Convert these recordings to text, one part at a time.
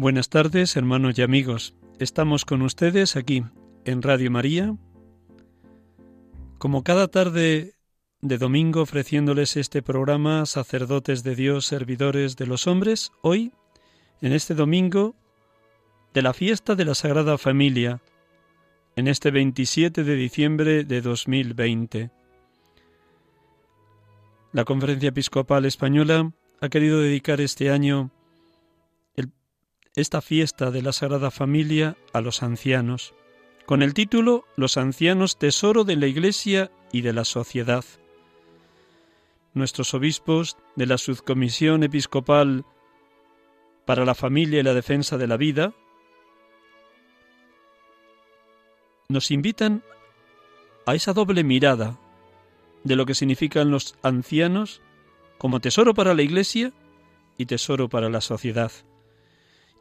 Buenas tardes, hermanos y amigos. Estamos con ustedes aquí en Radio María, como cada tarde de domingo ofreciéndoles este programa Sacerdotes de Dios, Servidores de los Hombres, hoy, en este domingo de la fiesta de la Sagrada Familia, en este 27 de diciembre de 2020. La Conferencia Episcopal Española ha querido dedicar este año esta fiesta de la Sagrada Familia a los ancianos, con el título Los ancianos, tesoro de la Iglesia y de la sociedad. Nuestros obispos de la Subcomisión Episcopal para la Familia y la Defensa de la Vida nos invitan a esa doble mirada de lo que significan los ancianos como tesoro para la Iglesia y tesoro para la sociedad.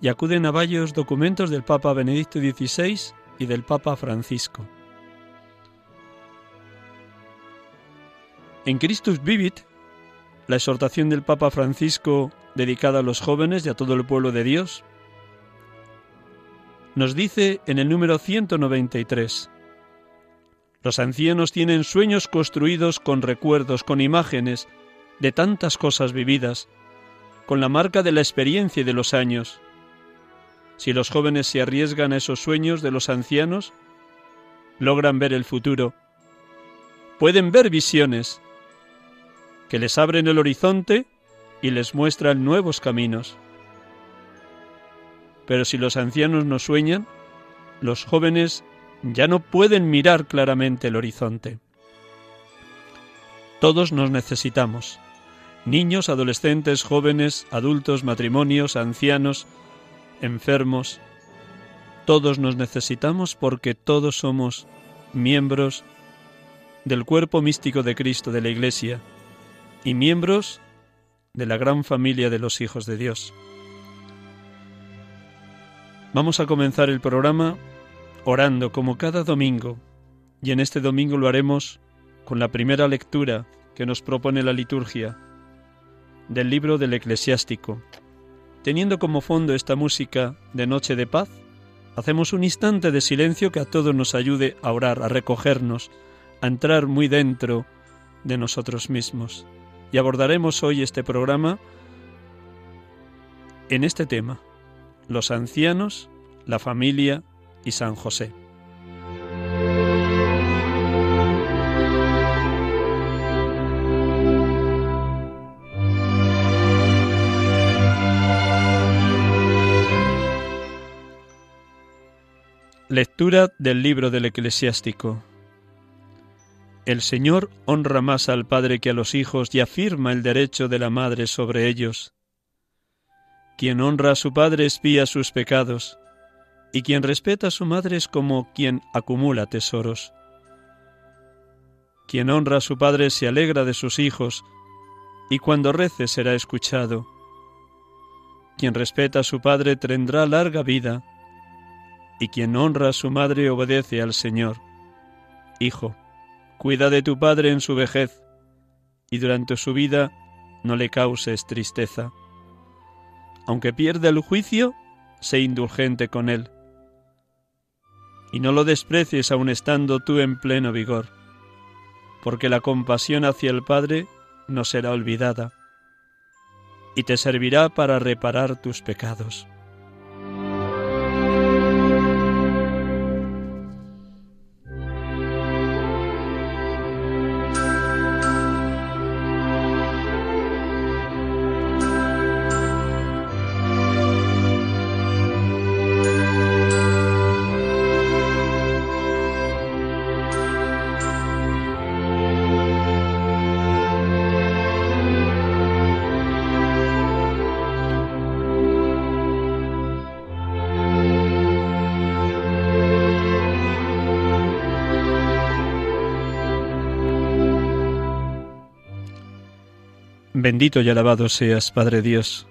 Y acuden a varios documentos del Papa Benedicto XVI y del Papa Francisco. En Christus Vivit, la exhortación del Papa Francisco dedicada a los jóvenes y a todo el pueblo de Dios, nos dice en el número 193, los ancianos tienen sueños construidos con recuerdos, con imágenes de tantas cosas vividas, con la marca de la experiencia y de los años. Si los jóvenes se arriesgan a esos sueños de los ancianos, logran ver el futuro, pueden ver visiones que les abren el horizonte y les muestran nuevos caminos. Pero si los ancianos no sueñan, los jóvenes ya no pueden mirar claramente el horizonte. Todos nos necesitamos. Niños, adolescentes, jóvenes, adultos, matrimonios, ancianos, enfermos. Todos nos necesitamos porque todos somos miembros del cuerpo místico de Cristo de la Iglesia y miembros de la gran familia de los hijos de Dios. Vamos a comenzar el programa orando como cada domingo y en este domingo lo haremos con la primera lectura que nos propone la liturgia del libro del eclesiástico. Teniendo como fondo esta música de Noche de Paz, hacemos un instante de silencio que a todos nos ayude a orar, a recogernos, a entrar muy dentro de nosotros mismos. Y abordaremos hoy este programa en este tema, los ancianos, la familia y San José. Lectura del libro del eclesiástico. El Señor honra más al Padre que a los hijos y afirma el derecho de la Madre sobre ellos. Quien honra a su Padre espía sus pecados, y quien respeta a su Madre es como quien acumula tesoros. Quien honra a su Padre se alegra de sus hijos, y cuando rece será escuchado. Quien respeta a su Padre tendrá larga vida, y quien honra a su madre obedece al Señor. Hijo, cuida de tu padre en su vejez, y durante su vida no le causes tristeza. Aunque pierda el juicio, sé indulgente con él. Y no lo desprecies aun estando tú en pleno vigor, porque la compasión hacia el Padre no será olvidada, y te servirá para reparar tus pecados. Bendito y alabado seas, Padre Dios,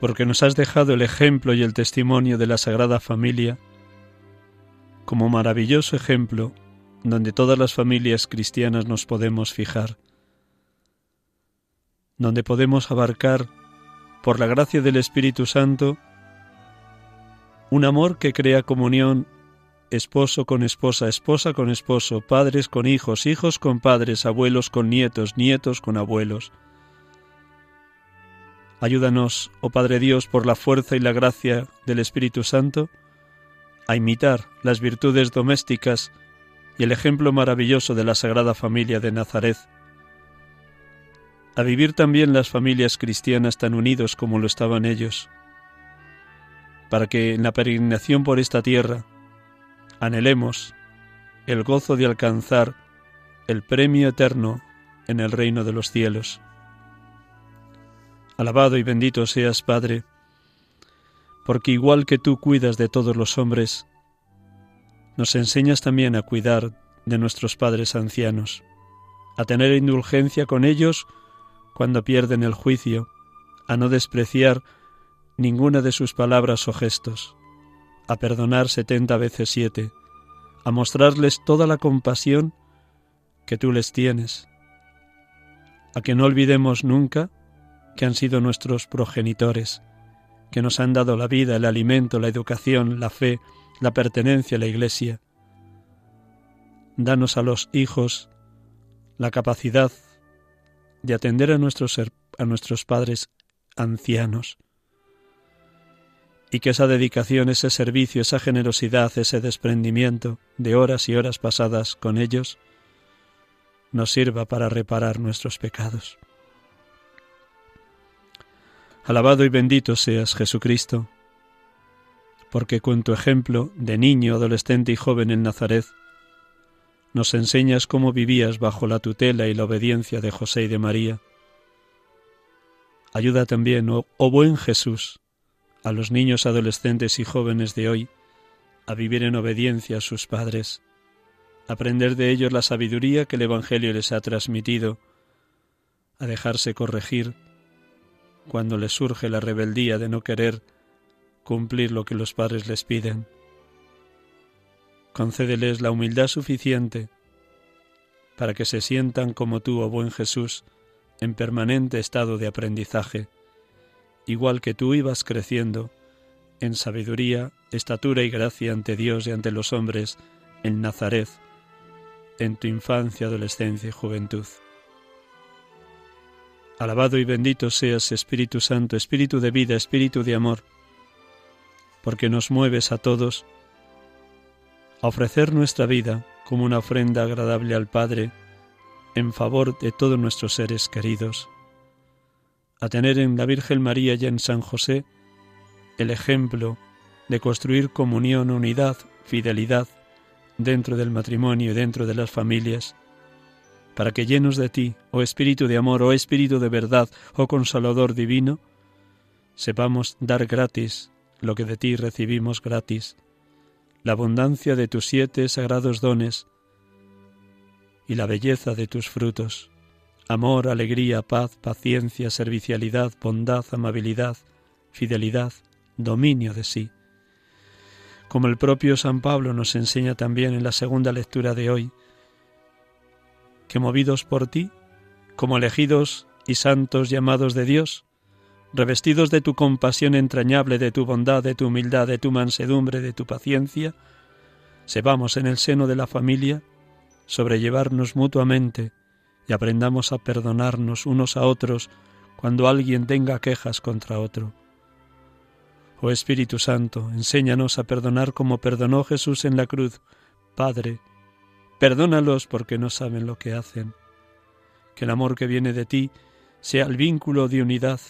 porque nos has dejado el ejemplo y el testimonio de la Sagrada Familia como maravilloso ejemplo donde todas las familias cristianas nos podemos fijar, donde podemos abarcar, por la gracia del Espíritu Santo, un amor que crea comunión esposo con esposa, esposa con esposo, padres con hijos, hijos con padres, abuelos con nietos, nietos con abuelos. Ayúdanos, oh Padre Dios, por la fuerza y la gracia del Espíritu Santo, a imitar las virtudes domésticas y el ejemplo maravilloso de la Sagrada Familia de Nazaret, a vivir también las familias cristianas tan unidos como lo estaban ellos, para que en la peregrinación por esta tierra anhelemos el gozo de alcanzar el premio eterno en el reino de los cielos. Alabado y bendito seas, Padre, porque igual que tú cuidas de todos los hombres, nos enseñas también a cuidar de nuestros padres ancianos, a tener indulgencia con ellos cuando pierden el juicio, a no despreciar ninguna de sus palabras o gestos, a perdonar setenta veces siete, a mostrarles toda la compasión que tú les tienes, a que no olvidemos nunca que han sido nuestros progenitores, que nos han dado la vida, el alimento, la educación, la fe, la pertenencia a la Iglesia. Danos a los hijos la capacidad de atender a nuestros, a nuestros padres ancianos, y que esa dedicación, ese servicio, esa generosidad, ese desprendimiento de horas y horas pasadas con ellos nos sirva para reparar nuestros pecados. Alabado y bendito seas, Jesucristo, porque con tu ejemplo de niño, adolescente y joven en Nazaret, nos enseñas cómo vivías bajo la tutela y la obediencia de José y de María. Ayuda también, oh, oh buen Jesús, a los niños, adolescentes y jóvenes de hoy a vivir en obediencia a sus padres, aprender de ellos la sabiduría que el Evangelio les ha transmitido, a dejarse corregir cuando les surge la rebeldía de no querer cumplir lo que los padres les piden. Concédeles la humildad suficiente para que se sientan como tú, oh buen Jesús, en permanente estado de aprendizaje, igual que tú ibas creciendo en sabiduría, estatura y gracia ante Dios y ante los hombres en Nazaret, en tu infancia, adolescencia y juventud. Alabado y bendito seas, Espíritu Santo, Espíritu de vida, Espíritu de amor, porque nos mueves a todos a ofrecer nuestra vida como una ofrenda agradable al Padre en favor de todos nuestros seres queridos, a tener en la Virgen María y en San José el ejemplo de construir comunión, unidad, fidelidad dentro del matrimonio y dentro de las familias, para que llenos de ti, oh Espíritu de amor, oh Espíritu de verdad, oh Consolador divino, sepamos dar gratis lo que de ti recibimos gratis, la abundancia de tus siete sagrados dones y la belleza de tus frutos, amor, alegría, paz, paciencia, servicialidad, bondad, amabilidad, fidelidad, dominio de sí. Como el propio San Pablo nos enseña también en la segunda lectura de hoy, que movidos por ti, como elegidos y santos llamados de Dios, revestidos de tu compasión entrañable, de tu bondad, de tu humildad, de tu mansedumbre, de tu paciencia, sepamos en el seno de la familia sobrellevarnos mutuamente y aprendamos a perdonarnos unos a otros cuando alguien tenga quejas contra otro. Oh Espíritu Santo, enséñanos a perdonar como perdonó Jesús en la cruz. Padre, Perdónalos porque no saben lo que hacen. Que el amor que viene de ti sea el vínculo de unidad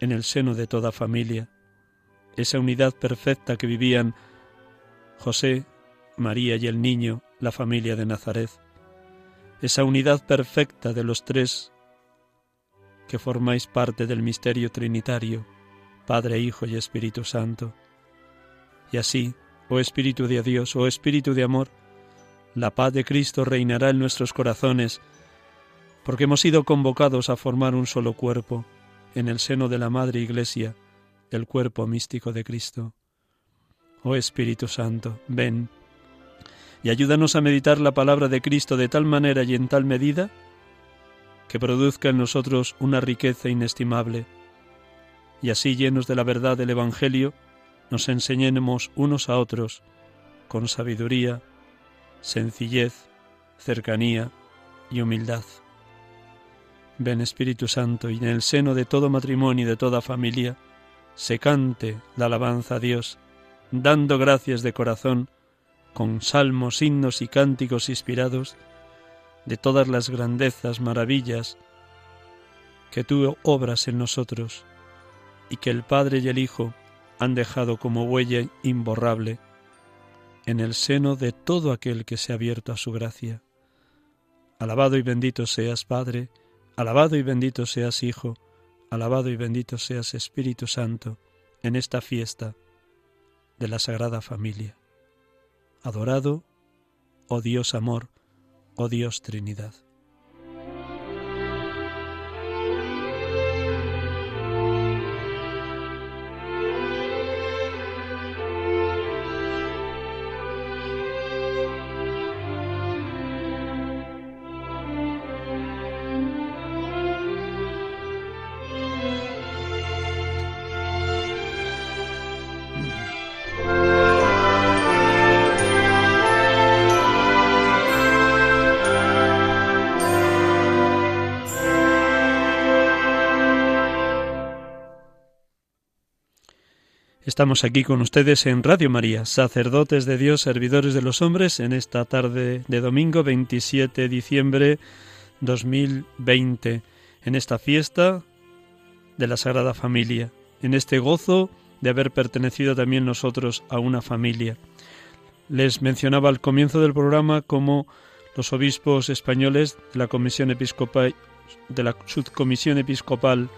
en el seno de toda familia, esa unidad perfecta que vivían José, María y el niño, la familia de Nazaret, esa unidad perfecta de los tres que formáis parte del misterio trinitario, Padre, Hijo y Espíritu Santo. Y así, oh Espíritu de Dios, oh Espíritu de amor, la paz de Cristo reinará en nuestros corazones, porque hemos sido convocados a formar un solo cuerpo en el seno de la Madre Iglesia, el cuerpo místico de Cristo. Oh Espíritu Santo, ven y ayúdanos a meditar la palabra de Cristo de tal manera y en tal medida que produzca en nosotros una riqueza inestimable, y así llenos de la verdad del Evangelio, nos enseñemos unos a otros con sabiduría, sencillez, cercanía y humildad. Ven Espíritu Santo y en el seno de todo matrimonio y de toda familia se cante la alabanza a Dios, dando gracias de corazón con salmos, himnos y cánticos inspirados de todas las grandezas, maravillas que tú obras en nosotros y que el Padre y el Hijo han dejado como huella imborrable en el seno de todo aquel que se ha abierto a su gracia. Alabado y bendito seas, Padre, alabado y bendito seas, Hijo, alabado y bendito seas, Espíritu Santo, en esta fiesta de la Sagrada Familia. Adorado, oh Dios amor, oh Dios Trinidad. Estamos aquí con ustedes en Radio María, sacerdotes de Dios, servidores de los hombres, en esta tarde de domingo 27 de diciembre 2020, en esta fiesta de la Sagrada Familia, en este gozo de haber pertenecido también nosotros a una familia. Les mencionaba al comienzo del programa cómo los obispos españoles de la Comisión Episcopal de la Subcomisión Episcopal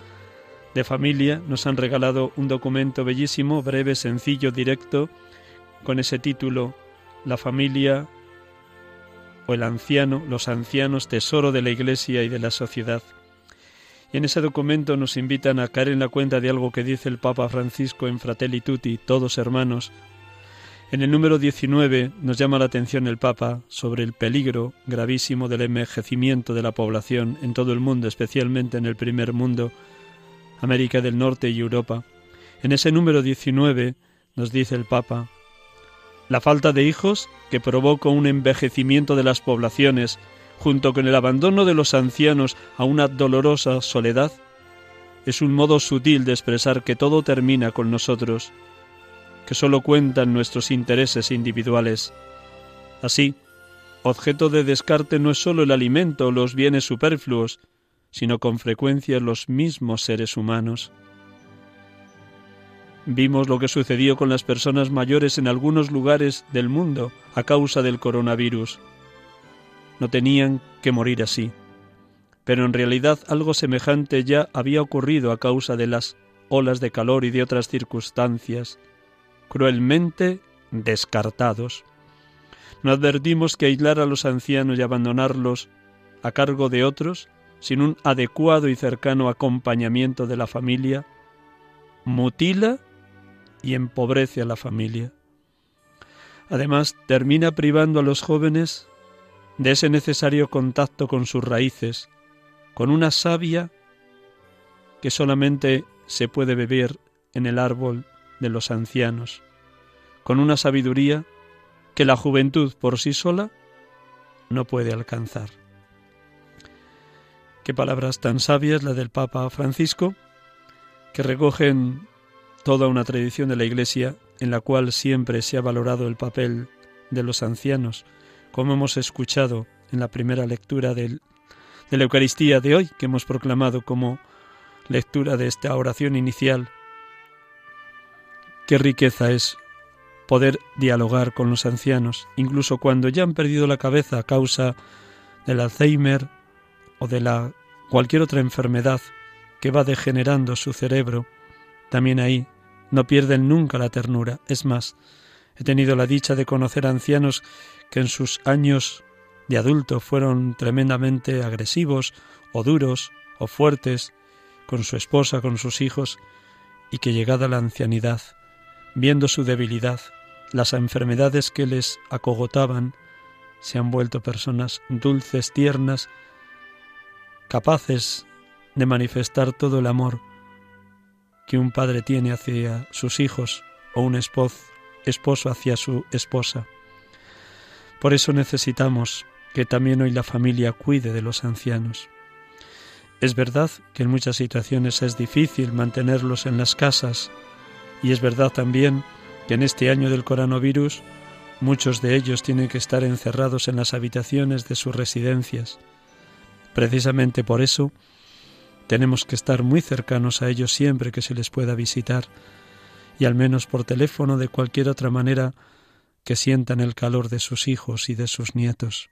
de familia nos han regalado un documento bellísimo, breve, sencillo, directo, con ese título La familia o el anciano, los ancianos, tesoro de la Iglesia y de la sociedad. Y en ese documento nos invitan a caer en la cuenta de algo que dice el Papa Francisco en Fratelli Tutti, todos hermanos. En el número 19 nos llama la atención el Papa sobre el peligro gravísimo del envejecimiento de la población en todo el mundo, especialmente en el primer mundo, América del Norte y Europa. En ese número 19 nos dice el Papa, la falta de hijos que provoca un envejecimiento de las poblaciones, junto con el abandono de los ancianos a una dolorosa soledad, es un modo sutil de expresar que todo termina con nosotros, que sólo cuentan nuestros intereses individuales. Así, objeto de descarte no es sólo el alimento o los bienes superfluos, sino con frecuencia los mismos seres humanos. Vimos lo que sucedió con las personas mayores en algunos lugares del mundo a causa del coronavirus. No tenían que morir así, pero en realidad algo semejante ya había ocurrido a causa de las olas de calor y de otras circunstancias, cruelmente descartados. No advertimos que aislar a los ancianos y abandonarlos a cargo de otros sin un adecuado y cercano acompañamiento de la familia, mutila y empobrece a la familia. Además, termina privando a los jóvenes de ese necesario contacto con sus raíces, con una savia que solamente se puede beber en el árbol de los ancianos, con una sabiduría que la juventud por sí sola no puede alcanzar. Qué palabras tan sabias la del Papa Francisco, que recogen toda una tradición de la Iglesia en la cual siempre se ha valorado el papel de los ancianos, como hemos escuchado en la primera lectura de la Eucaristía de hoy, que hemos proclamado como lectura de esta oración inicial. Qué riqueza es poder dialogar con los ancianos, incluso cuando ya han perdido la cabeza a causa del Alzheimer o de la cualquier otra enfermedad que va degenerando su cerebro, también ahí no pierden nunca la ternura. Es más, he tenido la dicha de conocer ancianos que en sus años de adulto fueron tremendamente agresivos o duros o fuertes con su esposa, con sus hijos, y que llegada la ancianidad, viendo su debilidad, las enfermedades que les acogotaban, se han vuelto personas dulces, tiernas, capaces de manifestar todo el amor que un padre tiene hacia sus hijos o un esposo hacia su esposa. Por eso necesitamos que también hoy la familia cuide de los ancianos. Es verdad que en muchas situaciones es difícil mantenerlos en las casas y es verdad también que en este año del coronavirus muchos de ellos tienen que estar encerrados en las habitaciones de sus residencias. Precisamente por eso tenemos que estar muy cercanos a ellos siempre que se les pueda visitar y al menos por teléfono de cualquier otra manera que sientan el calor de sus hijos y de sus nietos.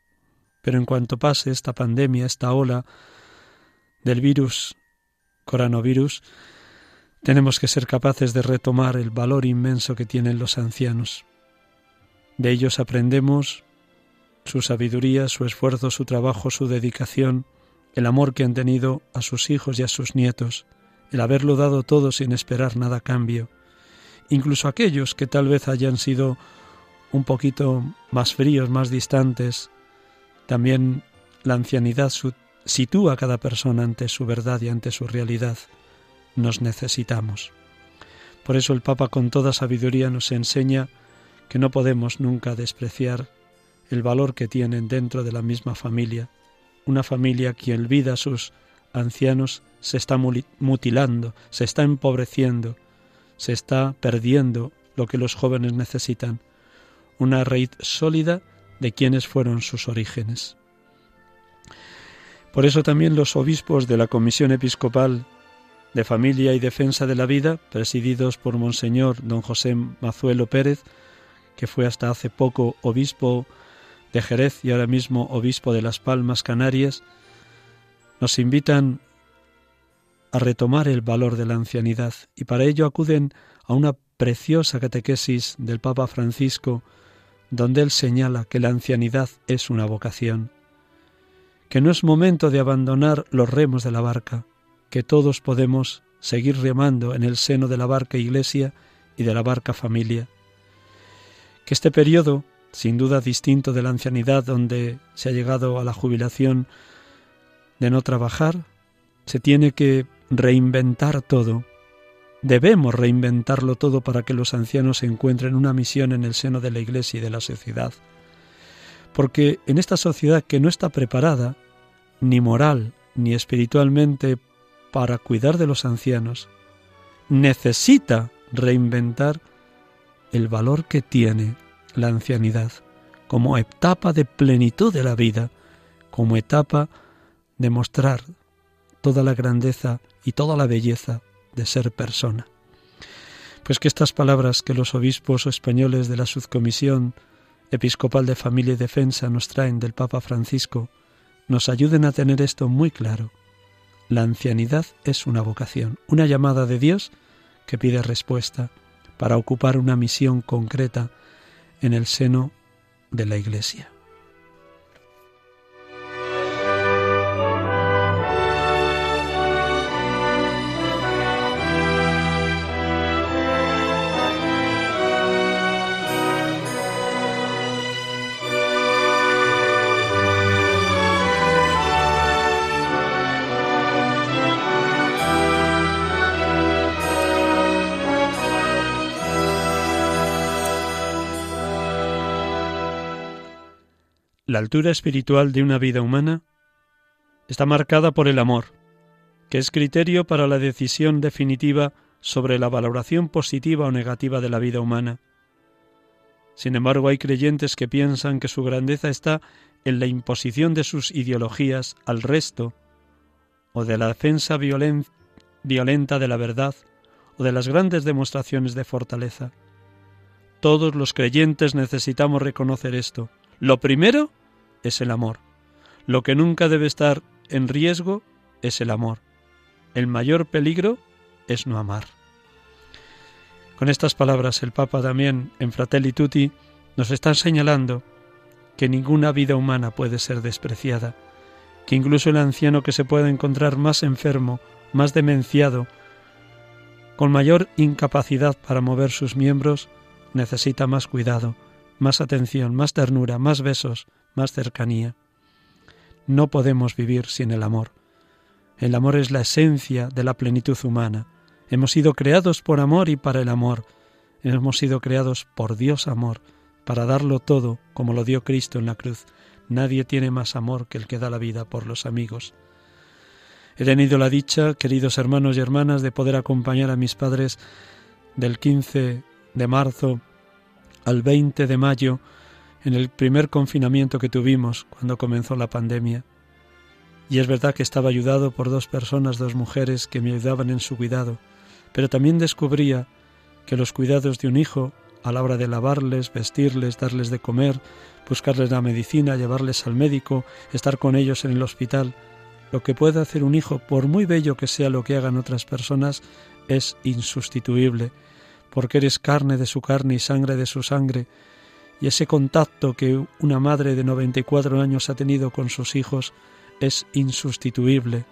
Pero en cuanto pase esta pandemia, esta ola del virus, coronavirus, tenemos que ser capaces de retomar el valor inmenso que tienen los ancianos. De ellos aprendemos su sabiduría, su esfuerzo, su trabajo, su dedicación, el amor que han tenido a sus hijos y a sus nietos, el haberlo dado todo sin esperar nada a cambio. Incluso aquellos que tal vez hayan sido un poquito más fríos, más distantes, también la ancianidad sitúa a cada persona ante su verdad y ante su realidad. Nos necesitamos. Por eso el Papa con toda sabiduría nos enseña que no podemos nunca despreciar el valor que tienen dentro de la misma familia. Una familia que olvida a sus ancianos se está mutilando, se está empobreciendo, se está perdiendo lo que los jóvenes necesitan, una raíz sólida de quienes fueron sus orígenes. Por eso también los obispos de la Comisión Episcopal de Familia y Defensa de la Vida, presididos por Monseñor don José Mazuelo Pérez, que fue hasta hace poco obispo de Jerez y ahora mismo obispo de Las Palmas Canarias, nos invitan a retomar el valor de la ancianidad y para ello acuden a una preciosa catequesis del Papa Francisco donde él señala que la ancianidad es una vocación, que no es momento de abandonar los remos de la barca, que todos podemos seguir remando en el seno de la barca iglesia y de la barca familia, que este periodo, sin duda distinto de la ancianidad donde se ha llegado a la jubilación de no trabajar, se tiene que reinventar todo, Debemos reinventarlo todo para que los ancianos encuentren una misión en el seno de la Iglesia y de la sociedad. Porque en esta sociedad que no está preparada, ni moral ni espiritualmente, para cuidar de los ancianos, necesita reinventar el valor que tiene la ancianidad como etapa de plenitud de la vida, como etapa de mostrar toda la grandeza y toda la belleza de ser persona. Pues que estas palabras que los obispos españoles de la Subcomisión Episcopal de Familia y Defensa nos traen del Papa Francisco nos ayuden a tener esto muy claro. La ancianidad es una vocación, una llamada de Dios que pide respuesta para ocupar una misión concreta en el seno de la Iglesia. La altura espiritual de una vida humana está marcada por el amor, que es criterio para la decisión definitiva sobre la valoración positiva o negativa de la vida humana. Sin embargo, hay creyentes que piensan que su grandeza está en la imposición de sus ideologías al resto, o de la defensa violenta de la verdad, o de las grandes demostraciones de fortaleza. Todos los creyentes necesitamos reconocer esto. Lo primero es el amor. Lo que nunca debe estar en riesgo es el amor. El mayor peligro es no amar. Con estas palabras el Papa también en Fratelli Tutti nos está señalando que ninguna vida humana puede ser despreciada, que incluso el anciano que se pueda encontrar más enfermo, más demenciado, con mayor incapacidad para mover sus miembros, necesita más cuidado, más atención, más ternura, más besos, más cercanía. No podemos vivir sin el amor. El amor es la esencia de la plenitud humana. Hemos sido creados por amor y para el amor. Hemos sido creados por Dios amor, para darlo todo como lo dio Cristo en la cruz. Nadie tiene más amor que el que da la vida por los amigos. He tenido la dicha, queridos hermanos y hermanas, de poder acompañar a mis padres del 15 de marzo al 20 de mayo en el primer confinamiento que tuvimos cuando comenzó la pandemia. Y es verdad que estaba ayudado por dos personas, dos mujeres que me ayudaban en su cuidado, pero también descubría que los cuidados de un hijo, a la hora de lavarles, vestirles, darles de comer, buscarles la medicina, llevarles al médico, estar con ellos en el hospital, lo que puede hacer un hijo, por muy bello que sea lo que hagan otras personas, es insustituible, porque eres carne de su carne y sangre de su sangre, y ese contacto que una madre de 94 años ha tenido con sus hijos es insustituible.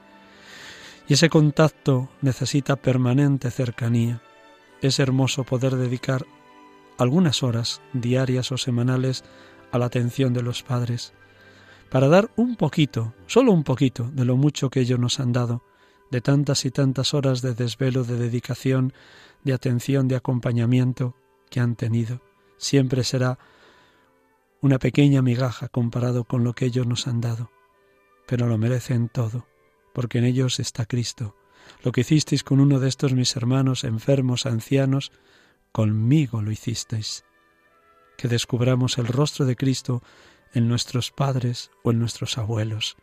Y ese contacto necesita permanente cercanía. Es hermoso poder dedicar algunas horas diarias o semanales a la atención de los padres, para dar un poquito, solo un poquito, de lo mucho que ellos nos han dado, de tantas y tantas horas de desvelo, de dedicación, de atención, de acompañamiento que han tenido. Siempre será una pequeña migaja comparado con lo que ellos nos han dado, pero lo merecen todo, porque en ellos está Cristo. Lo que hicisteis con uno de estos mis hermanos enfermos, ancianos, conmigo lo hicisteis. Que descubramos el rostro de Cristo en nuestros padres o en nuestros abuelos.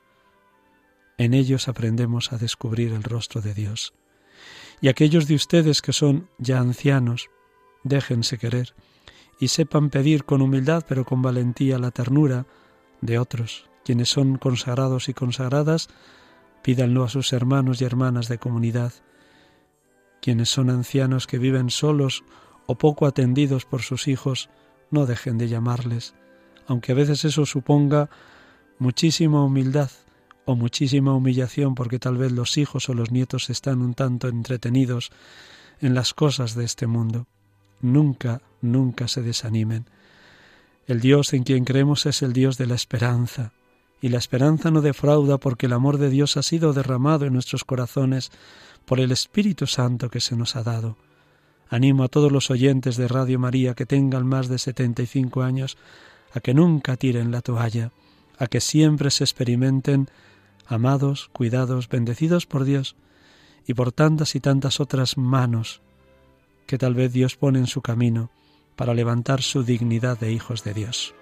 En ellos aprendemos a descubrir el rostro de Dios. Y aquellos de ustedes que son ya ancianos, déjense querer y sepan pedir con humildad pero con valentía la ternura de otros. Quienes son consagrados y consagradas, pídanlo a sus hermanos y hermanas de comunidad. Quienes son ancianos que viven solos o poco atendidos por sus hijos, no dejen de llamarles, aunque a veces eso suponga muchísima humildad o muchísima humillación porque tal vez los hijos o los nietos están un tanto entretenidos en las cosas de este mundo. Nunca, nunca se desanimen. El Dios en quien creemos es el Dios de la esperanza, y la esperanza no defrauda porque el amor de Dios ha sido derramado en nuestros corazones por el Espíritu Santo que se nos ha dado. Animo a todos los oyentes de Radio María que tengan más de 75 años a que nunca tiren la toalla, a que siempre se experimenten amados, cuidados, bendecidos por Dios y por tantas y tantas otras manos que tal vez Dios pone en su camino para levantar su dignidad de hijos de Dios.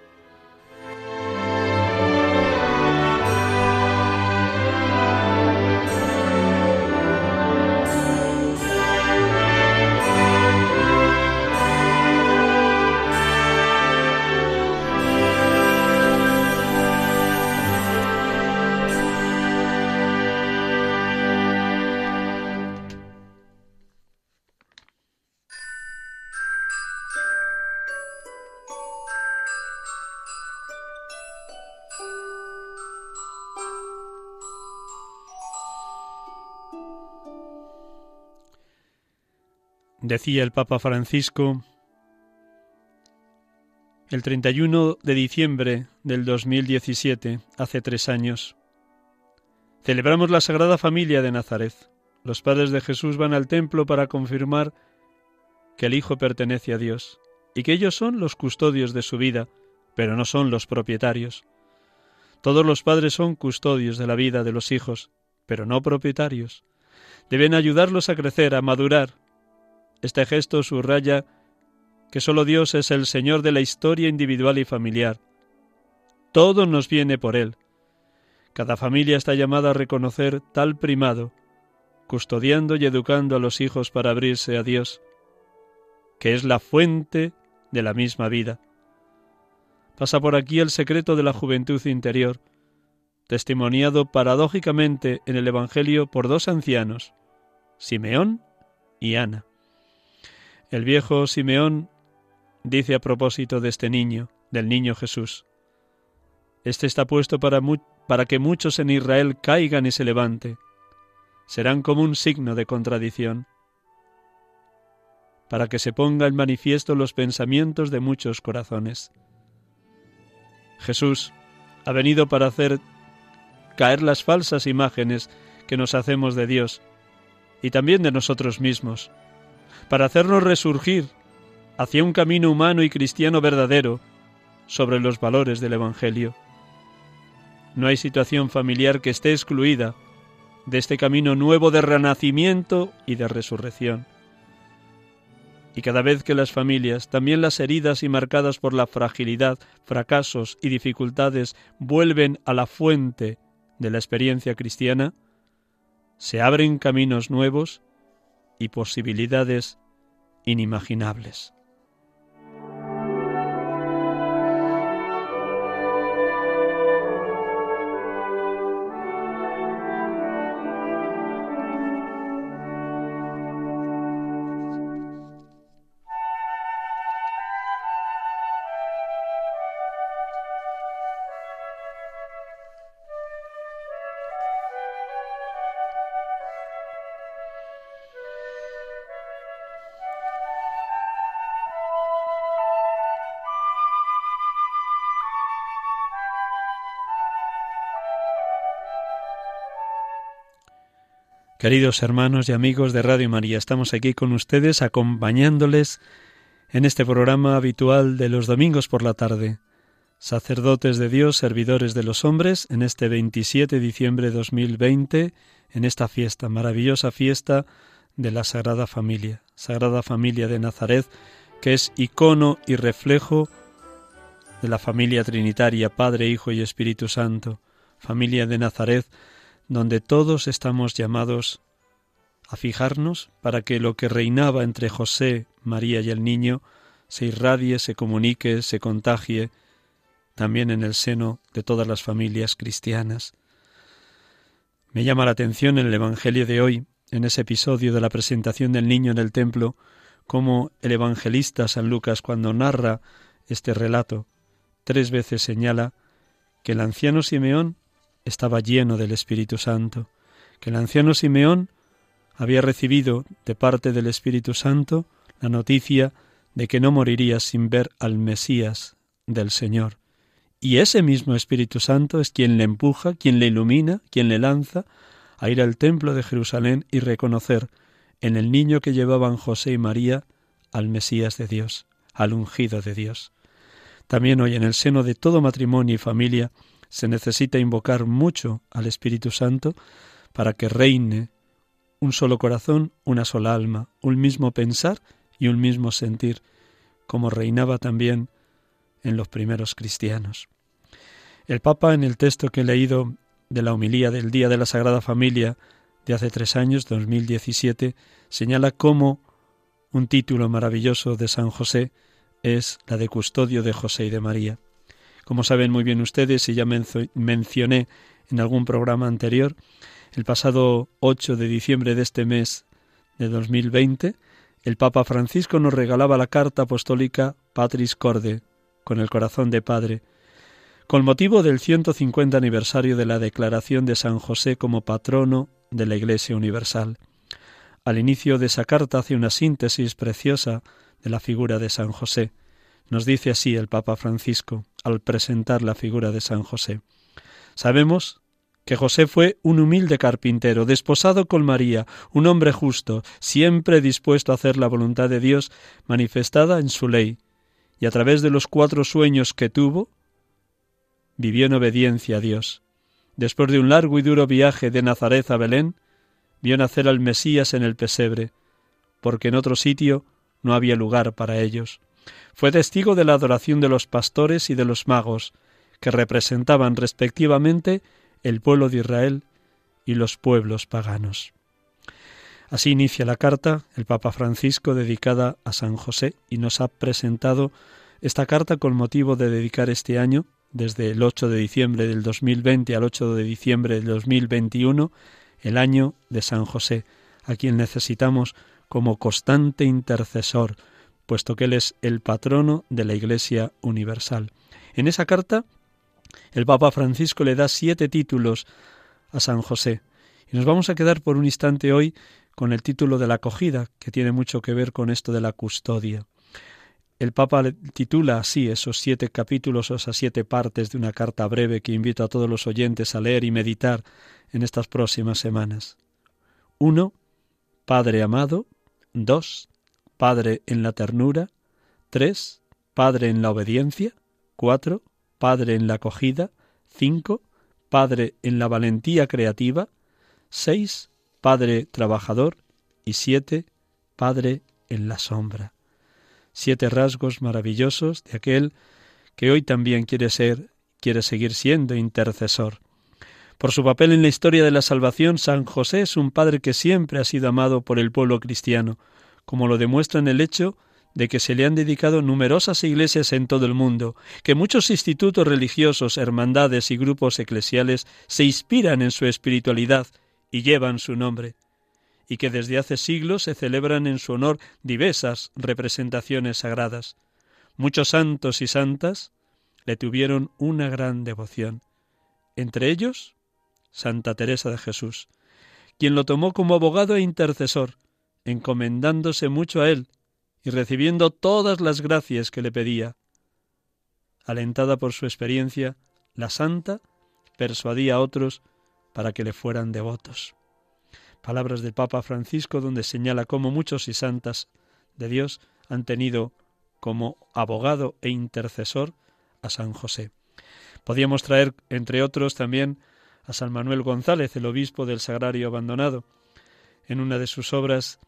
Decía el Papa Francisco el 31 de diciembre del 2017, hace tres años. Celebramos la Sagrada Familia de Nazaret. Los padres de Jesús van al templo para confirmar que el Hijo pertenece a Dios y que ellos son los custodios de su vida, pero no son los propietarios. Todos los padres son custodios de la vida de los hijos, pero no propietarios. Deben ayudarlos a crecer, a madurar. Este gesto subraya que solo Dios es el Señor de la historia individual y familiar. Todo nos viene por Él. Cada familia está llamada a reconocer tal primado, custodiando y educando a los hijos para abrirse a Dios, que es la fuente de la misma vida. Pasa por aquí el secreto de la juventud interior, testimoniado paradójicamente en el Evangelio por dos ancianos, Simeón y Ana. El viejo Simeón dice a propósito de este niño, del niño Jesús. Este está puesto para, que muchos en Israel caigan y se levante. Serán como un signo de contradicción, para que se ponga en manifiesto los pensamientos de muchos corazones. Jesús ha venido para hacer caer las falsas imágenes que nos hacemos de Dios y también de nosotros mismos, para hacernos resurgir hacia un camino humano y cristiano verdadero, sobre los valores del Evangelio. No hay situación familiar que esté excluida de este camino nuevo de renacimiento y de resurrección. Y cada vez que las familias, también las heridas y marcadas por la fragilidad, fracasos y dificultades, vuelven a la fuente de la experiencia cristiana, se abren caminos nuevos y posibilidades inimaginables. Queridos hermanos y amigos de Radio María, estamos aquí con ustedes acompañándoles en este programa habitual de los domingos por la tarde. Sacerdotes de Dios, servidores de los hombres, en este 27 de diciembre de 2020, en esta fiesta, maravillosa fiesta de la Sagrada Familia, Sagrada Familia de Nazaret, que es icono y reflejo de la familia trinitaria, Padre, Hijo y Espíritu Santo, familia de Nazaret, donde todos estamos llamados a fijarnos para que lo que reinaba entre José, María y el niño se irradie, se comunique, se contagie también en el seno de todas las familias cristianas. Me llama la atención en el Evangelio de hoy, en ese episodio de la presentación del niño en el templo, como el evangelista San Lucas, cuando narra este relato, tres veces señala que el anciano Simeón estaba lleno del Espíritu Santo, que el anciano Simeón había recibido de parte del Espíritu Santo la noticia de que no moriría sin ver al Mesías del Señor. Y ese mismo Espíritu Santo es quien le empuja, quien le ilumina, quien le lanza a ir al templo de Jerusalén y reconocer en el niño que llevaban José y María al Mesías de Dios, al ungido de Dios. También hoy en el seno de todo matrimonio y familia se necesita invocar mucho al Espíritu Santo para que reine un solo corazón, una sola alma, un mismo pensar y un mismo sentir, como reinaba también en los primeros cristianos. El Papa, en el texto que he leído de la homilía del Día de la Sagrada Familia de hace tres años, 2017, señala cómo un título maravilloso de San José es la de custodio de José y de María. Como saben muy bien ustedes, y ya mencioné en algún programa anterior, el pasado 8 de diciembre de este mes de 2020, el Papa Francisco nos regalaba la carta apostólica Patris Corde, con el corazón de Padre, con motivo del 150 aniversario de la declaración de San José como patrono de la Iglesia Universal. Al inicio de esa carta hace una síntesis preciosa de la figura de San José. Nos dice así el Papa Francisco al presentar la figura de San José. Sabemos que José fue un humilde carpintero, desposado con María, un hombre justo, siempre dispuesto a hacer la voluntad de Dios manifestada en su ley, y a través de los cuatro sueños que tuvo, vivió en obediencia a Dios. Después de un largo y duro viaje de Nazaret a Belén, vio nacer al Mesías en el pesebre, porque en otro sitio no había lugar para ellos. Fue testigo de la adoración de los pastores y de los magos, que representaban respectivamente el pueblo de Israel y los pueblos paganos. Así inicia la carta el Papa Francisco dedicada a San José y nos ha presentado esta carta con motivo de dedicar este año, desde el 8 de diciembre del 2020 al 8 de diciembre del 2021, el año de San José, a quien necesitamos como constante intercesor, puesto que Él es el patrono de la Iglesia Universal. En esa carta, el Papa Francisco le da siete títulos a San José. Y nos vamos a quedar por un instante hoy con el título de la acogida, que tiene mucho que ver con esto de la custodia. El Papa titula así esos siete capítulos o esas siete partes de una carta breve que invito a todos los oyentes a leer y meditar en estas próximas semanas. 1. Padre amado. 2. Padre en la ternura. 3. Padre en la obediencia. 4. Padre en la acogida. 5. Padre en la valentía creativa. 6. Padre trabajador. Y 7. Padre en la sombra. Siete rasgos maravillosos de aquel que hoy también quiere ser, quiere seguir siendo intercesor. Por su papel en la historia de la salvación, San José es un padre que siempre ha sido amado por el pueblo cristiano, como lo demuestra en el hecho de que se le han dedicado numerosas iglesias en todo el mundo, que muchos institutos religiosos, hermandades y grupos eclesiales se inspiran en su espiritualidad y llevan su nombre, y que desde hace siglos se celebran en su honor diversas representaciones sagradas. Muchos santos y santas le tuvieron una gran devoción. Entre ellos, Santa Teresa de Jesús, quien lo tomó como abogado e intercesor, encomendándose mucho a él y recibiendo todas las gracias que le pedía. Alentada por su experiencia, la santa persuadía a otros para que le fueran devotos. Palabras del Papa Francisco donde señala cómo muchos y santas de Dios han tenido como abogado e intercesor a San José. Podíamos traer, entre otros, también a San Manuel González, el obispo del Sagrario Abandonado, en una de sus obras,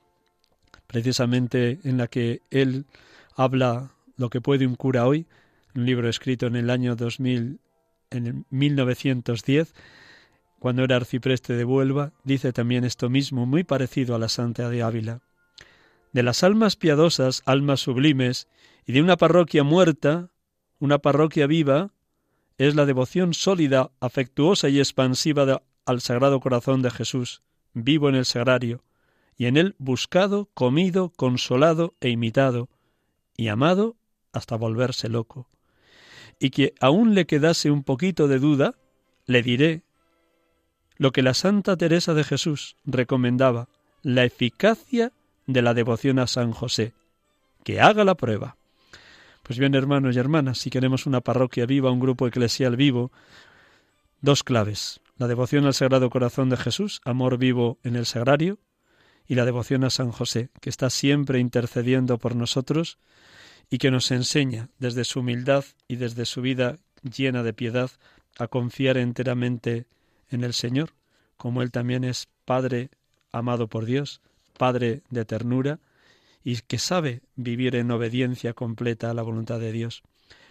precisamente en la que él habla lo que puede un cura hoy, un libro escrito en el año 2000, en el 1910, cuando era arcipreste de Huelva, dice también esto mismo, muy parecido a la Santa de Ávila. De las almas piadosas, almas sublimes, y de una parroquia muerta, una parroquia viva, es la devoción sólida, afectuosa y expansiva al Sagrado Corazón de Jesús, vivo en el sagrario, y en él buscado, comido, consolado e imitado, y amado hasta volverse loco. Y que aún le quedase un poquito de duda, le diré lo que la Santa Teresa de Jesús recomendaba, la eficacia de la devoción a San José, que haga la prueba. Pues bien, hermanos y hermanas, si queremos una parroquia viva, un grupo eclesial vivo, dos claves. La devoción al Sagrado Corazón de Jesús, amor vivo en el sagrario, y la devoción a San José, que está siempre intercediendo por nosotros y que nos enseña desde su humildad y desde su vida llena de piedad a confiar enteramente en el Señor, como Él también es Padre amado por Dios, Padre de ternura, y que sabe vivir en obediencia completa a la voluntad de Dios.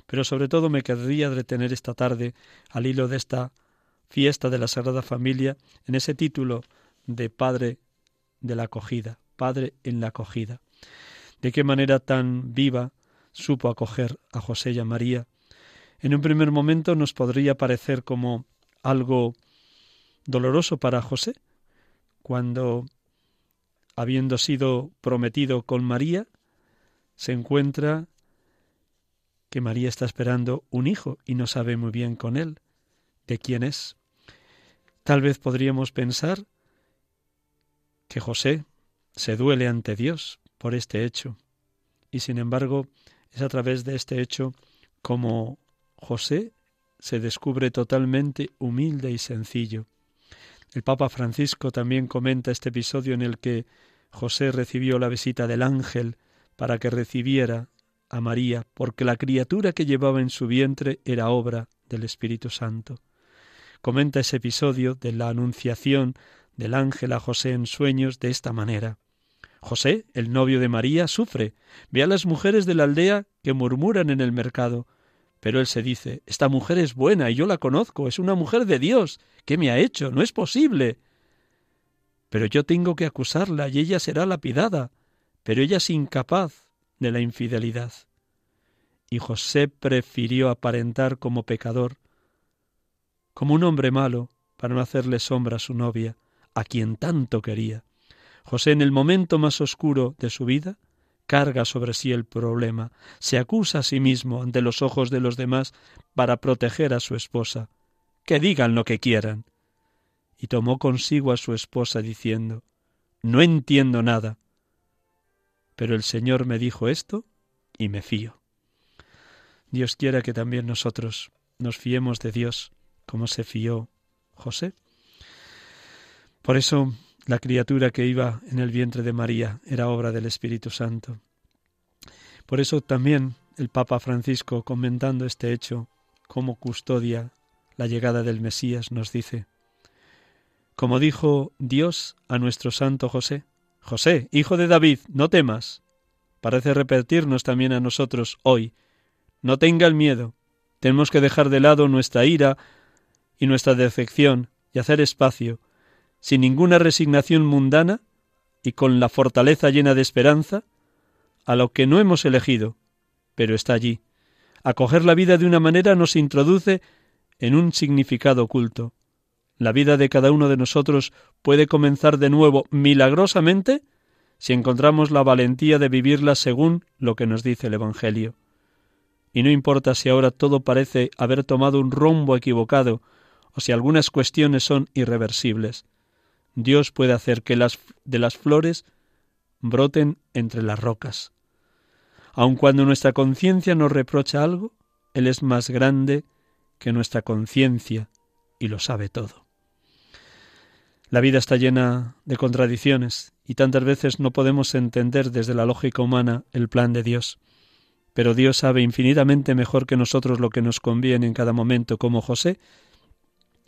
Pero sobre todo me querría detener esta tarde al hilo de esta fiesta de la Sagrada Familia en ese título de Padre de la acogida, Padre en la acogida. De qué manera tan viva supo acoger a José y a María. En un primer momento nos podría parecer como algo doloroso para José, cuando habiendo sido prometido con María, se encuentra que María está esperando un hijo y no sabe muy bien con él de quién es. Tal vez podríamos pensar que José se duele ante Dios por este hecho, y sin embargo es a través de este hecho como José se descubre totalmente humilde y sencillo. El Papa Francisco también comenta este episodio en el que José recibió la visita del ángel para que recibiera a María, porque la criatura que llevaba en su vientre era obra del Espíritu Santo. Comenta ese episodio de la anunciación del ángel a José en sueños de esta manera. José, el novio de María, sufre. Ve a las mujeres de la aldea que murmuran en el mercado. Pero él se dice, esta mujer es buena y yo la conozco, es una mujer de Dios. ¿Qué me ha hecho? No es posible. Pero yo tengo que acusarla y ella será lapidada. Pero ella es incapaz de la infidelidad. Y José prefirió aparentar como pecador, como un hombre malo, para no hacerle sombra a su novia, a quien tanto quería. José en el momento más oscuro de su vida carga sobre sí el problema, se acusa a sí mismo ante los ojos de los demás para proteger a su esposa. Que digan lo que quieran. Y tomó consigo a su esposa diciendo No entiendo nada. Pero el Señor me dijo esto y me fío. Dios quiera que también nosotros nos fiemos de Dios como se fió José. Por eso la criatura que iba en el vientre de María era obra del Espíritu Santo. Por eso también el Papa Francisco comentando este hecho, cómo custodia la llegada del Mesías, nos dice, como dijo Dios a nuestro santo José, José, hijo de David, no temas. Parece repetirnos también a nosotros hoy, no tenga el miedo, tenemos que dejar de lado nuestra ira y nuestra defección y hacer espacio, sin ninguna resignación mundana y con la fortaleza llena de esperanza, a lo que no hemos elegido, pero está allí. Acoger la vida de una manera nos introduce en un significado oculto. La vida de cada uno de nosotros puede comenzar de nuevo milagrosamente si encontramos la valentía de vivirla según lo que nos dice el Evangelio. Y no importa si ahora todo parece haber tomado un rumbo equivocado o si algunas cuestiones son irreversibles. Dios puede hacer que las de las flores broten entre las rocas. Aun cuando nuestra conciencia nos reprocha algo, Él es más grande que nuestra conciencia y lo sabe todo. La vida está llena de contradicciones y tantas veces no podemos entender desde la lógica humana el plan de Dios. Pero Dios sabe infinitamente mejor que nosotros lo que nos conviene en cada momento, como José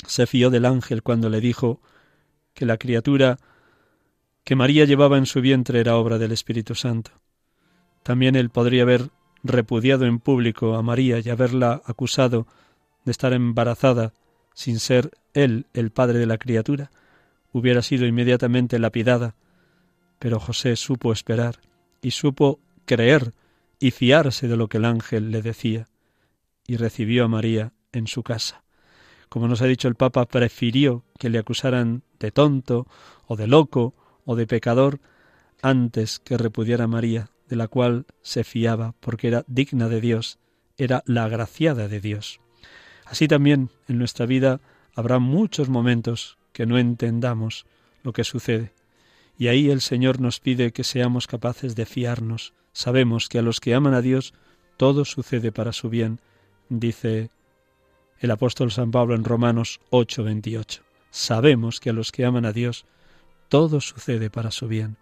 se fió del ángel cuando le dijo que la criatura que María llevaba en su vientre era obra del Espíritu Santo. También él podría haber repudiado en público a María y haberla acusado de estar embarazada sin ser él el padre de la criatura. Hubiera sido inmediatamente lapidada. Pero José supo esperar y supo creer y fiarse de lo que el ángel le decía, y recibió a María en su casa. Como nos ha dicho el Papa, prefirió que le acusaran de tonto o de loco o de pecador antes que repudiar a María, de la cual se fiaba porque era digna de Dios, era la agraciada de Dios. Así también en nuestra vida habrá muchos momentos que no entendamos lo que sucede, y ahí el Señor nos pide que seamos capaces de fiarnos. Sabemos que a los que aman a Dios todo sucede para su bien, dice el apóstol San Pablo en Romanos 8:28. Sabemos que a los que aman a Dios todo sucede para su bien.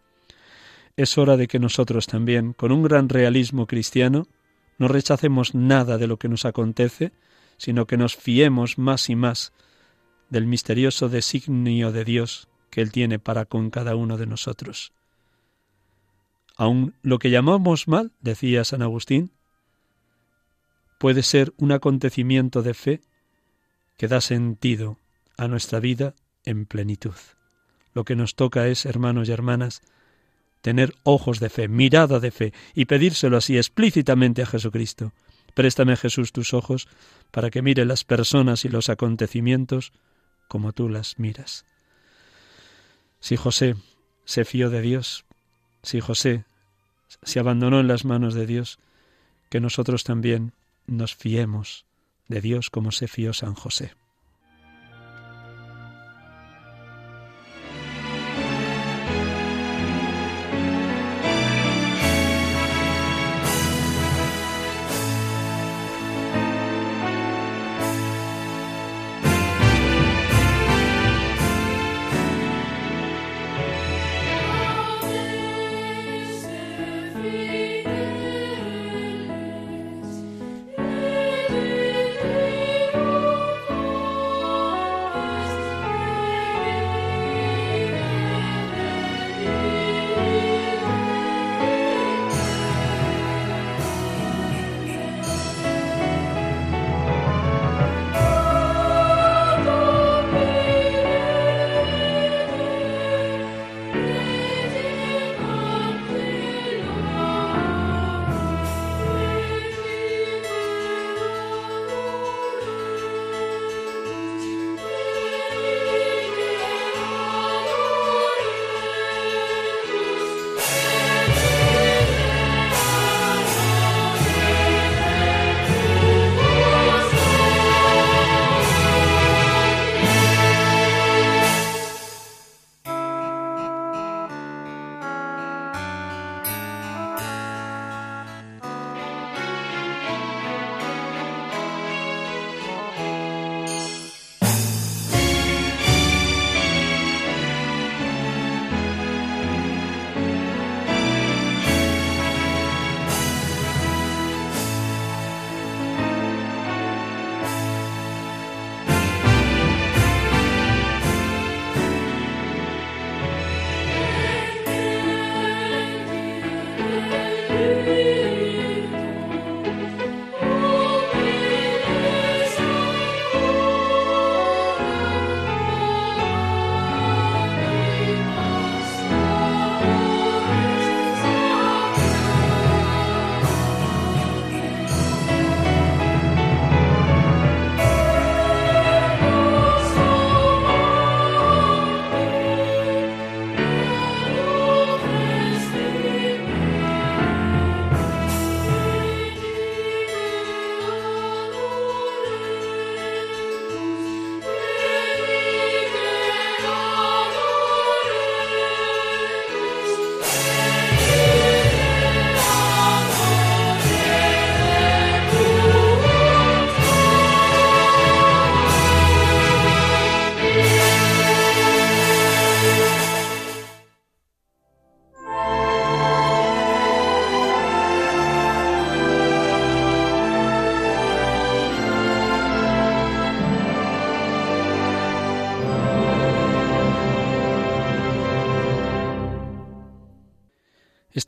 Es hora de que nosotros también, con un gran realismo cristiano, no rechacemos nada de lo que nos acontece, sino que nos fiemos más y más del misterioso designio de Dios que Él tiene para con cada uno de nosotros. Aun lo que llamamos mal, decía San Agustín, puede ser un acontecimiento de fe que da sentido a nuestra vida en plenitud. Lo que nos toca es, hermanos y hermanas, tener ojos de fe, mirada de fe, y pedírselo así explícitamente a Jesucristo. Préstame, Jesús, tus ojos para que mire las personas y los acontecimientos como tú las miras. Si José se fió de Dios, si José se abandonó en las manos de Dios, que nosotros también nos fiemos de Dios como se fió San José.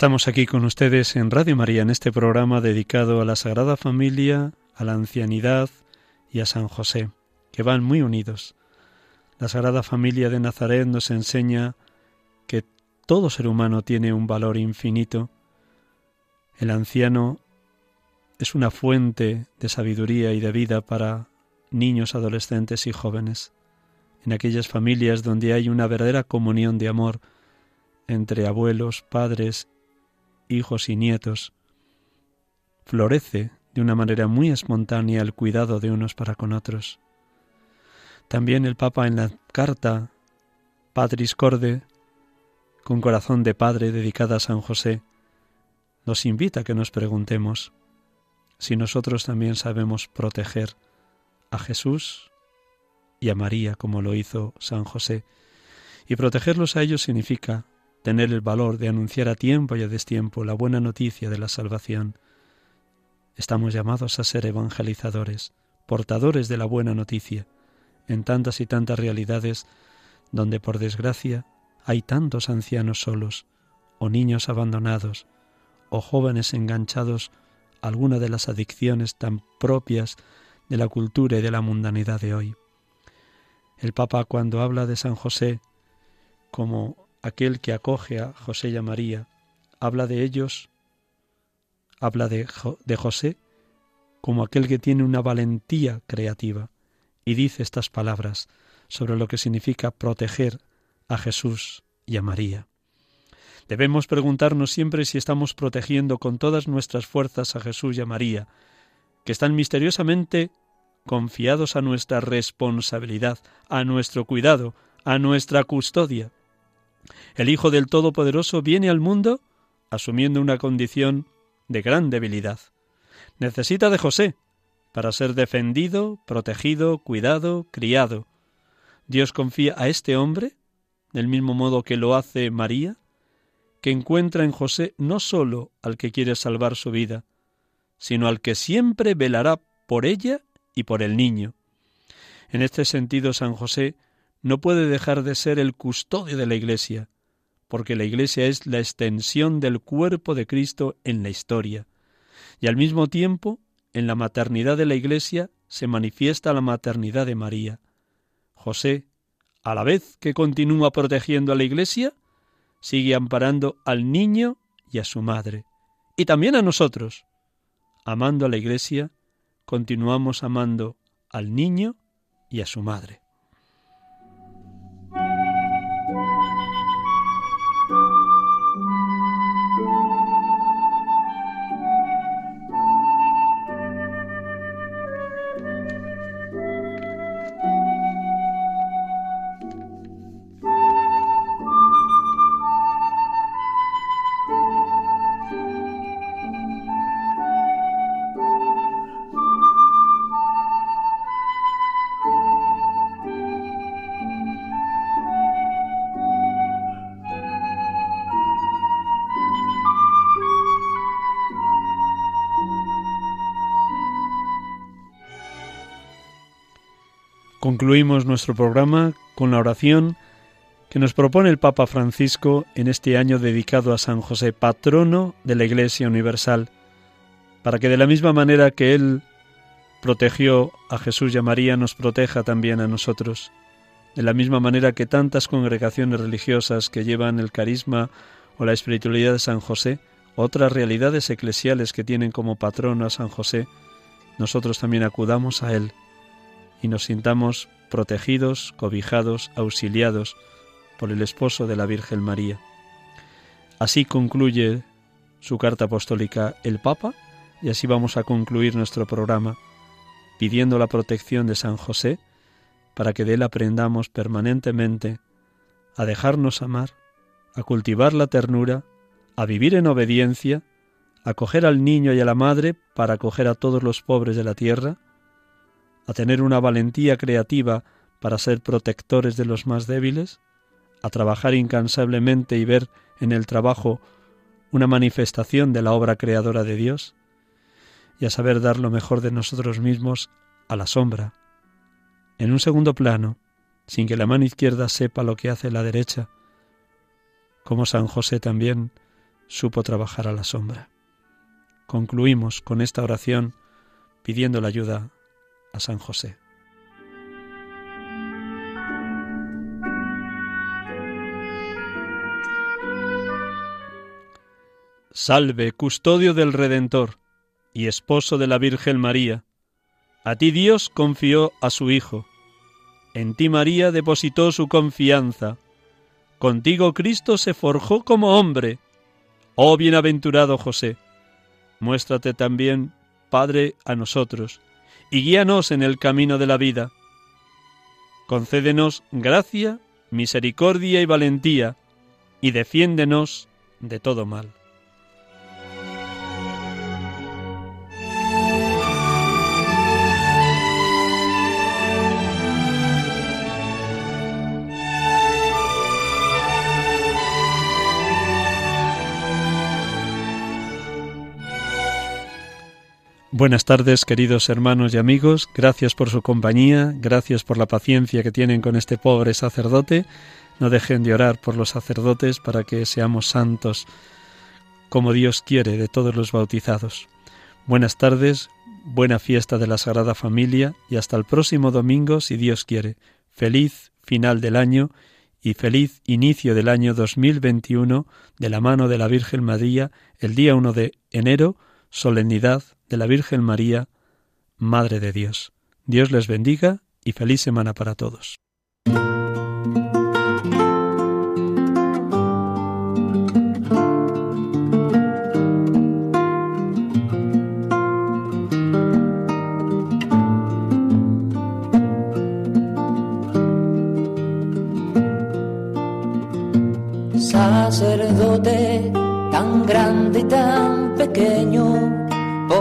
Estamos aquí con ustedes en Radio María en este programa dedicado a la Sagrada Familia, a la ancianidad y a San José, que van muy unidos. La Sagrada Familia de Nazaret nos enseña que todo ser humano tiene un valor infinito. El anciano es una fuente de sabiduría y de vida para niños, adolescentes y jóvenes. En aquellas familias donde hay una verdadera comunión de amor entre abuelos, padres hijos y nietos. Florece de una manera muy espontánea el cuidado de unos para con otros. También el Papa en la carta Patris Corde, con corazón de padre dedicada a San José, nos invita a que nos preguntemos si nosotros también sabemos proteger a Jesús y a María como lo hizo San José. Y protegerlos a ellos significa tener el valor de anunciar a tiempo y a destiempo la buena noticia de la salvación. Estamos llamados a ser evangelizadores, portadores de la buena noticia, en tantas y tantas realidades donde por desgracia hay tantos ancianos solos, o niños abandonados, o jóvenes enganchados a alguna de las adicciones tan propias de la cultura y de la mundanidad de hoy. El Papa cuando habla de San José como aquel que acoge a José y a María, habla de ellos, habla de, José como aquel que tiene una valentía creativa y dice estas palabras sobre lo que significa proteger a Jesús y a María. Debemos preguntarnos siempre si estamos protegiendo con todas nuestras fuerzas a Jesús y a María, que están misteriosamente confiados a nuestra responsabilidad, a nuestro cuidado, a nuestra custodia. El Hijo del Todopoderoso viene al mundo asumiendo una condición de gran debilidad. Necesita de José para ser defendido, protegido, cuidado, criado. Dios confía a este hombre, del mismo modo que lo hace María, que encuentra en José no sólo al que quiere salvar su vida, sino al que siempre velará por ella y por el niño. En este sentido, San José no puede dejar de ser el custodio de la Iglesia, porque la Iglesia es la extensión del cuerpo de Cristo en la historia. Y al mismo tiempo, en la maternidad de la Iglesia se manifiesta la maternidad de María. José, a la vez que continúa protegiendo a la Iglesia, sigue amparando al niño y a su madre, y también a nosotros. Amando a la Iglesia, continuamos amando al niño y a su madre. Concluimos nuestro programa con la oración que nos propone el Papa Francisco en este año dedicado a San José, patrono de la Iglesia Universal, para que de la misma manera que Él protegió a Jesús y a María, nos proteja también a nosotros, de la misma manera que tantas congregaciones religiosas que llevan el carisma o la espiritualidad de San José, otras realidades eclesiales que tienen como patrono a San José, nosotros también acudamos a Él y nos sintamos protegidos, cobijados, auxiliados por el esposo de la Virgen María. Así concluye su carta apostólica el Papa y así vamos a concluir nuestro programa pidiendo la protección de San José para que de él aprendamos permanentemente a dejarnos amar, a cultivar la ternura, a vivir en obediencia, a acoger al niño y a la madre para acoger a todos los pobres de la tierra, a tener una valentía creativa para ser protectores de los más débiles, a trabajar incansablemente y ver en el trabajo una manifestación de la obra creadora de Dios, y a saber dar lo mejor de nosotros mismos a la sombra, en un segundo plano, sin que la mano izquierda sepa lo que hace la derecha, como San José también supo trabajar a la sombra. Concluimos con esta oración pidiendo la ayuda a San José. Salve, custodio del Redentor y esposo de la Virgen María. A ti Dios confió a su Hijo. En ti María depositó su confianza. Contigo Cristo se forjó como hombre. Oh bienaventurado José, muéstrate también, Padre, a nosotros, y guíanos en el camino de la vida. Concédenos gracia, misericordia y valentía, y defiéndenos de todo mal. Buenas tardes, queridos hermanos y amigos. Gracias por su compañía, gracias por la paciencia que tienen con este pobre sacerdote. No dejen de orar por los sacerdotes para que seamos santos como Dios quiere de todos los bautizados. Buenas tardes, buena fiesta de la Sagrada Familia y hasta el próximo domingo, si Dios quiere. Feliz final del año y feliz inicio del año 2021 de la mano de la Virgen María el día 1 de enero, solemnidad de la Virgen María, Madre de Dios. Dios les bendiga y feliz semana para todos. Sacerdote tan grande y tan pequeño,